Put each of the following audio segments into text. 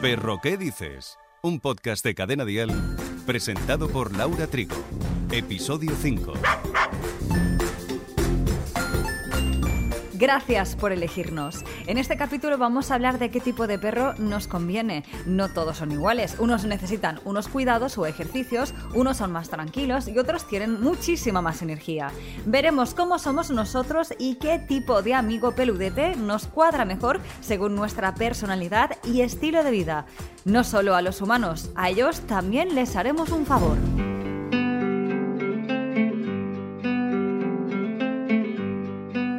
Perro, ¿qué dices? Un podcast de Cadena Dial presentado por Laura Trigo. Episodio 5. Gracias por elegirnos. En este capítulo vamos a hablar de qué tipo de perro nos conviene. No todos son iguales. Unos necesitan unos cuidados o ejercicios, unos son más tranquilos y otros tienen muchísima más energía. Veremos cómo somos nosotros y qué tipo de amigo peludete nos cuadra mejor según nuestra personalidad y estilo de vida. No solo a los humanos, a ellos también les haremos un favor.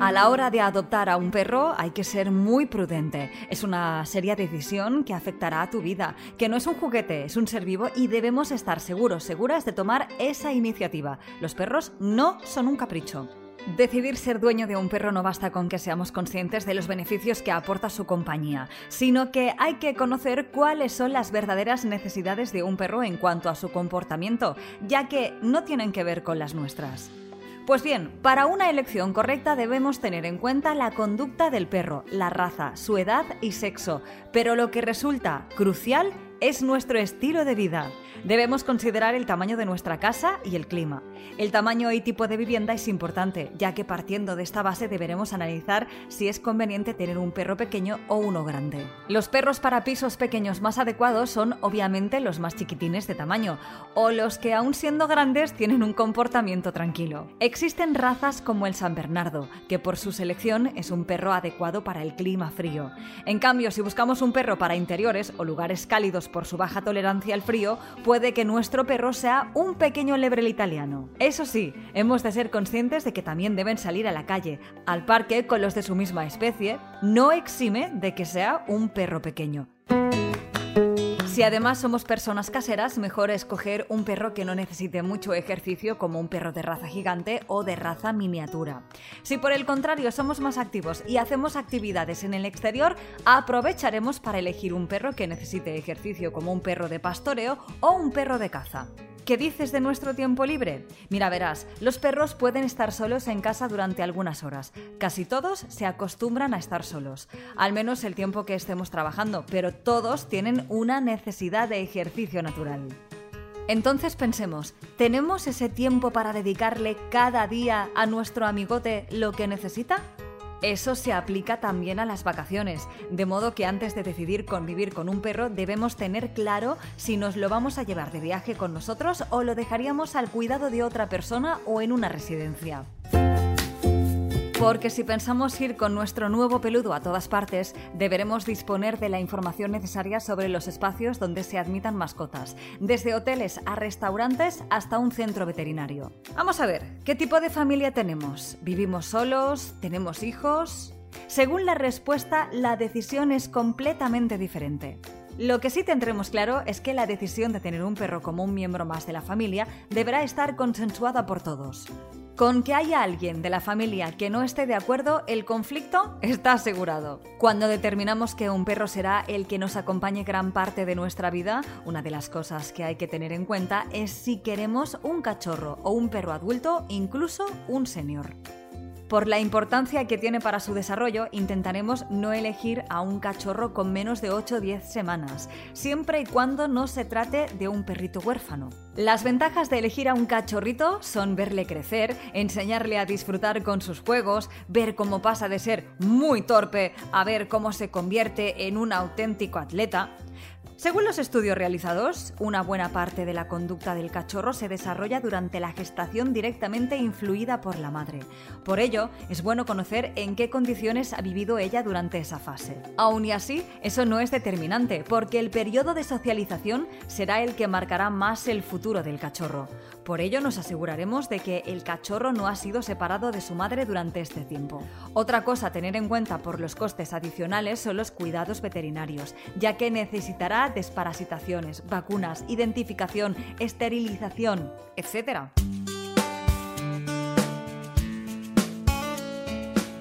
A la hora de adoptar a un perro hay que ser muy prudente. Es una seria decisión que afectará a tu vida, que no es un juguete, es un ser vivo y debemos estar seguros, seguras de tomar esa iniciativa. Los perros no son un capricho. Decidir ser dueño de un perro no basta con que seamos conscientes de los beneficios que aporta su compañía, sino que hay que conocer cuáles son las verdaderas necesidades de un perro en cuanto a su comportamiento, ya que no tienen que ver con las nuestras. Pues bien, para una elección correcta debemos tener en cuenta la conducta del perro, la raza, su edad y sexo, pero lo que resulta crucial es nuestro estilo de vida. Debemos considerar el tamaño de nuestra casa y el clima. El tamaño y tipo de vivienda es importante, ya que partiendo de esta base deberemos analizar si es conveniente tener un perro pequeño o uno grande. Los perros para pisos pequeños más adecuados son obviamente los más chiquitines de tamaño, o los que aún siendo grandes tienen un comportamiento tranquilo. Existen razas como el San Bernardo, que por su selección es un perro adecuado para el clima frío. En cambio, si buscamos un perro para interiores o lugares cálidos por su baja tolerancia al frío, puede que nuestro perro sea un pequeño lebrel italiano. Eso sí, hemos de ser conscientes de que también deben salir a la calle, al parque con los de su misma especie, no exime de que sea un perro pequeño. Si además somos personas caseras, mejor escoger un perro que no necesite mucho ejercicio como un perro de raza gigante o de raza miniatura. Si por el contrario somos más activos y hacemos actividades en el exterior, aprovecharemos para elegir un perro que necesite ejercicio como un perro de pastoreo o un perro de caza. ¿Qué dices de nuestro tiempo libre? Mira, verás, los perros pueden estar solos en casa durante algunas horas. Casi todos se acostumbran a estar solos, al menos el tiempo que estemos trabajando, pero todos tienen una necesidad de ejercicio natural. Entonces pensemos, ¿tenemos ese tiempo para dedicarle cada día a nuestro amigote lo que necesita? Eso se aplica también a las vacaciones, de modo que antes de decidir convivir con un perro debemos tener claro si nos lo vamos a llevar de viaje con nosotros o lo dejaríamos al cuidado de otra persona o en una residencia. Porque si pensamos ir con nuestro nuevo peludo a todas partes, deberemos disponer de la información necesaria sobre los espacios donde se admitan mascotas, desde hoteles a restaurantes hasta un centro veterinario. Vamos a ver, ¿qué tipo de familia tenemos? ¿Vivimos solos? ¿Tenemos hijos? Según la respuesta, la decisión es completamente diferente. Lo que sí tendremos claro es que la decisión de tener un perro como un miembro más de la familia deberá estar consensuada por todos. Con que haya alguien de la familia que no esté de acuerdo, el conflicto está asegurado. Cuando determinamos que un perro será el que nos acompañe gran parte de nuestra vida, una de las cosas que hay que tener en cuenta es si queremos un cachorro o un perro adulto, incluso un senior. Por la importancia que tiene para su desarrollo, intentaremos no elegir a un cachorro con menos de 8 o 10 semanas, siempre y cuando no se trate de un perrito huérfano. Las ventajas de elegir a un cachorrito son verle crecer, enseñarle a disfrutar con sus juegos, ver cómo pasa de ser muy torpe a ver cómo se convierte en un auténtico atleta. Según los estudios realizados, una buena parte de la conducta del cachorro se desarrolla durante la gestación directamente influida por la madre. Por ello, es bueno conocer en qué condiciones ha vivido ella durante esa fase. Aún y así, eso no es determinante, porque el periodo de socialización será el que marcará más el futuro del cachorro. Por ello, nos aseguraremos de que el cachorro no ha sido separado de su madre durante este tiempo. Otra cosa a tener en cuenta por los costes adicionales son los cuidados veterinarios, ya que necesitará desparasitaciones, vacunas, identificación, esterilización, etc.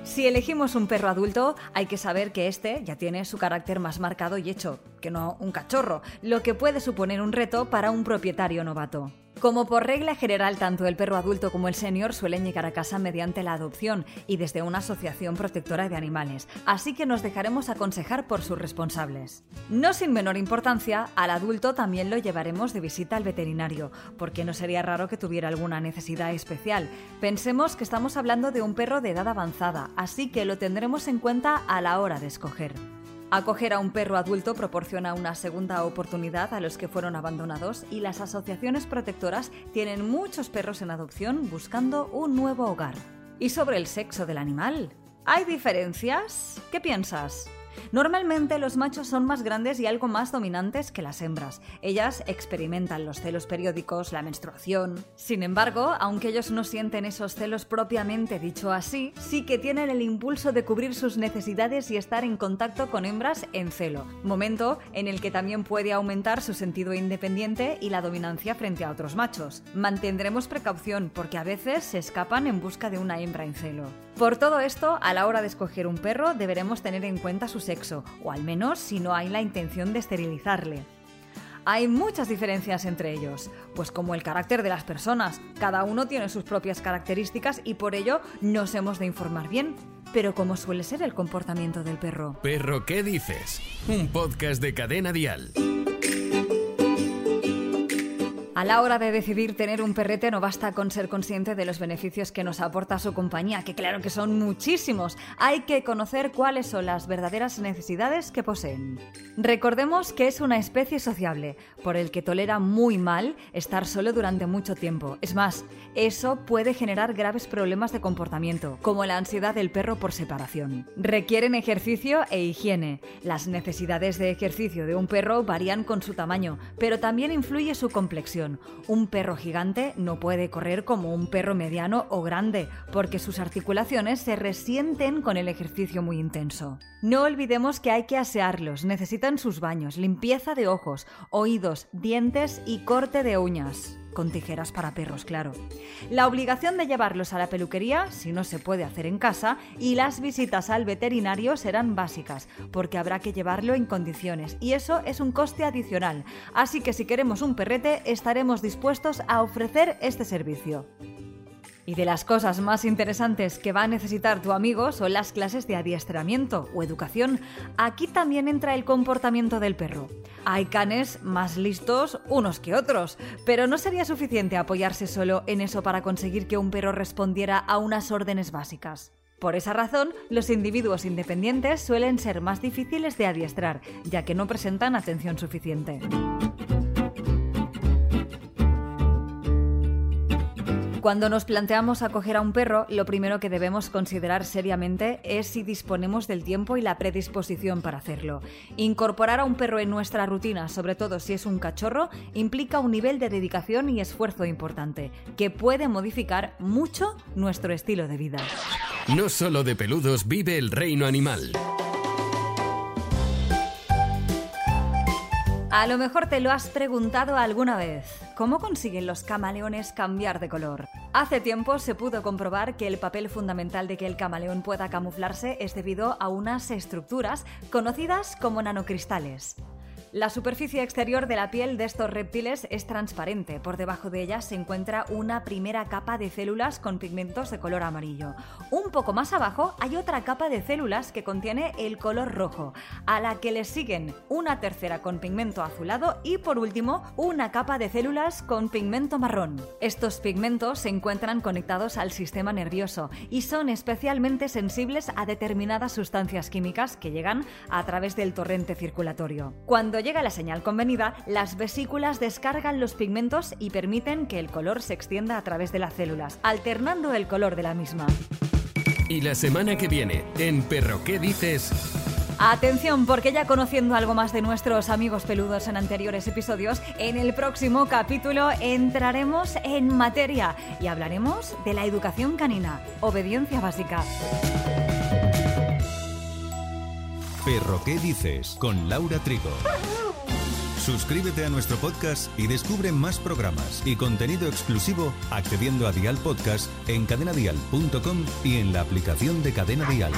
Si elegimos un perro adulto, hay que saber que este ya tiene su carácter más marcado y hecho, que no un cachorro, lo que puede suponer un reto para un propietario novato. Como por regla general, tanto el perro adulto como el senior suelen llegar a casa mediante la adopción y desde una asociación protectora de animales, así que nos dejaremos aconsejar por sus responsables. No sin menor importancia, al adulto también lo llevaremos de visita al veterinario, porque no sería raro que tuviera alguna necesidad especial. Pensemos que estamos hablando de un perro de edad avanzada, así que lo tendremos en cuenta a la hora de escoger. Acoger a un perro adulto proporciona una segunda oportunidad a los que fueron abandonados y las asociaciones protectoras tienen muchos perros en adopción buscando un nuevo hogar. ¿Y sobre el sexo del animal? ¿Hay diferencias? ¿Qué piensas? Normalmente los machos son más grandes y algo más dominantes que las hembras. Ellas experimentan los celos periódicos, la menstruación. Sin embargo, aunque ellos no sienten esos celos propiamente dicho así, sí que tienen el impulso de cubrir sus necesidades y estar en contacto con hembras en celo, momento en el que también puede aumentar su sentido independiente y la dominancia frente a otros machos. Mantendremos precaución porque a veces se escapan en busca de una hembra en celo. Por todo esto, a la hora de escoger un perro deberemos tener en cuenta sus sexo, o al menos si no hay la intención de esterilizarle. Hay muchas diferencias entre ellos, pues como el carácter de las personas, cada uno tiene sus propias características y por ello nos hemos de informar bien. Pero ¿cómo suele ser el comportamiento del perro? Perro, ¿qué dices? Un podcast de cadena dial. A la hora de decidir tener un perrete no basta con ser consciente de los beneficios que nos aporta su compañía, que claro que son muchísimos. Hay que conocer cuáles son las verdaderas necesidades que poseen. Recordemos que es una especie sociable, por el que tolera muy mal estar solo durante mucho tiempo. Es más, eso puede generar graves problemas de comportamiento, como la ansiedad del perro por separación. Requieren ejercicio e higiene. Las necesidades de ejercicio de un perro varían con su tamaño, pero también influye su complexión. Un perro gigante no puede correr como un perro mediano o grande, porque sus articulaciones se resienten con el ejercicio muy intenso. No olvidemos que hay que asearlos, necesitan sus baños, limpieza de ojos, oídos, dientes y corte de uñas con tijeras para perros, claro. La obligación de llevarlos a la peluquería, si no se puede hacer en casa, y las visitas al veterinario serán básicas, porque habrá que llevarlo en condiciones, y eso es un coste adicional. Así que si queremos un perrete, estaremos dispuestos a ofrecer este servicio. Y de las cosas más interesantes que va a necesitar tu amigo son las clases de adiestramiento o educación. Aquí también entra el comportamiento del perro. Hay canes más listos unos que otros, pero no sería suficiente apoyarse solo en eso para conseguir que un perro respondiera a unas órdenes básicas. Por esa razón, los individuos independientes suelen ser más difíciles de adiestrar, ya que no presentan atención suficiente. Cuando nos planteamos acoger a un perro, lo primero que debemos considerar seriamente es si disponemos del tiempo y la predisposición para hacerlo. Incorporar a un perro en nuestra rutina, sobre todo si es un cachorro, implica un nivel de dedicación y esfuerzo importante, que puede modificar mucho nuestro estilo de vida. No solo de peludos vive el reino animal. A lo mejor te lo has preguntado alguna vez. ¿Cómo consiguen los camaleones cambiar de color? Hace tiempo se pudo comprobar que el papel fundamental de que el camaleón pueda camuflarse es debido a unas estructuras conocidas como nanocristales. La superficie exterior de la piel de estos reptiles es transparente. Por debajo de ella se encuentra una primera capa de células con pigmentos de color amarillo. Un poco más abajo hay otra capa de células que contiene el color rojo, a la que le siguen una tercera con pigmento azulado y por último una capa de células con pigmento marrón. Estos pigmentos se encuentran conectados al sistema nervioso y son especialmente sensibles a determinadas sustancias químicas que llegan a través del torrente circulatorio. Cuando llega la señal convenida, las vesículas descargan los pigmentos y permiten que el color se extienda a través de las células, alternando el color de la misma. Y la semana que viene, en Perro ¿qué dices? Atención, porque ya conociendo algo más de nuestros amigos peludos en anteriores episodios, en el próximo capítulo entraremos en materia y hablaremos de la educación canina, obediencia básica. Perro ¿qué dices? con Laura Trigo. Suscríbete a nuestro podcast y descubre más programas y contenido exclusivo accediendo a Dial Podcast en cadenadial.com y en la aplicación de Cadena Dial.